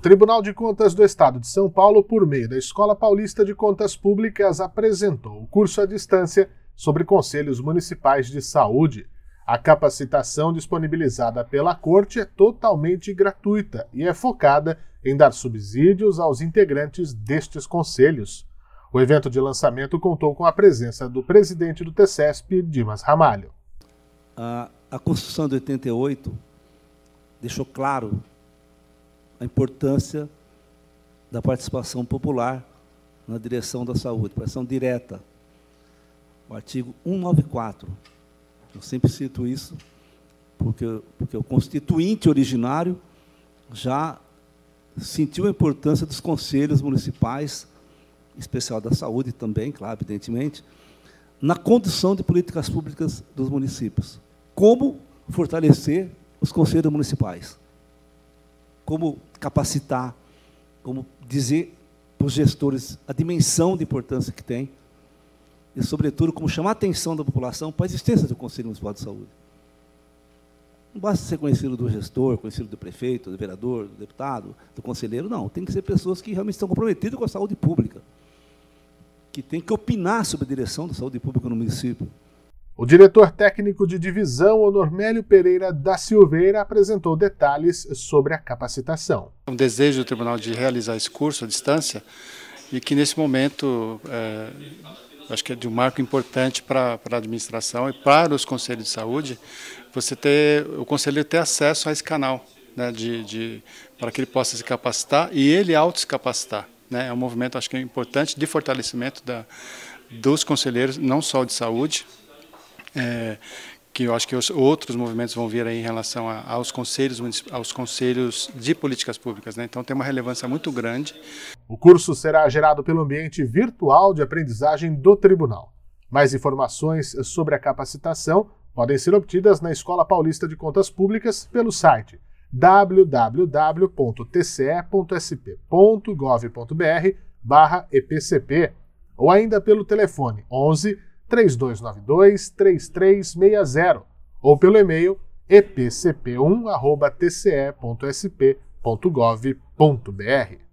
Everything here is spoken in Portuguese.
Tribunal de Contas do Estado de São Paulo, por meio da Escola Paulista de Contas Públicas, apresentou o curso à distância sobre conselhos municipais de saúde. A capacitação disponibilizada pela Corte é totalmente gratuita e é focada em dar subsídios aos integrantes destes conselhos. O evento de lançamento contou com a presença do presidente do TCESP, Dimas Ramalho. A, a Constituição de 88 deixou claro a importância da participação popular na direção da saúde, participação direta. O artigo 194. Eu sempre cito isso, porque, porque o constituinte originário já sentiu a importância dos conselhos municipais, especial da saúde também, claro, evidentemente, na condução de políticas públicas dos municípios. Como fortalecer os conselhos municipais? Como capacitar, como dizer para os gestores a dimensão de importância que tem, e, sobretudo, como chamar a atenção da população para a existência do Conselho Municipal de Saúde. Não basta ser conhecido do gestor, conhecido do prefeito, do vereador, do deputado, do conselheiro, não. Tem que ser pessoas que realmente estão comprometidas com a saúde pública, que têm que opinar sobre a direção da saúde pública no município. O diretor técnico de divisão, Honormélio Pereira da Silveira, apresentou detalhes sobre a capacitação. Um desejo do tribunal de realizar esse curso à distância e que, nesse momento, é, acho que é de um marco importante para, para a administração e para os conselhos de saúde, você ter, o conselheiro ter acesso a esse canal, né, de, de, para que ele possa se capacitar e ele auto se capacitar. Né? É um movimento, acho que é importante, de fortalecimento da, dos conselheiros, não só de saúde, é, que eu acho que os outros movimentos vão vir aí em relação a, aos conselhos aos conselhos de políticas públicas, né? Então tem uma relevância muito grande. O curso será gerado pelo ambiente virtual de aprendizagem do tribunal. Mais informações sobre a capacitação podem ser obtidas na Escola Paulista de Contas Públicas pelo site www.tce.sp.gov.br/epcp ou ainda pelo telefone 11 3292 3360 ou pelo e-mail epcp1@tce.sp.gov.br.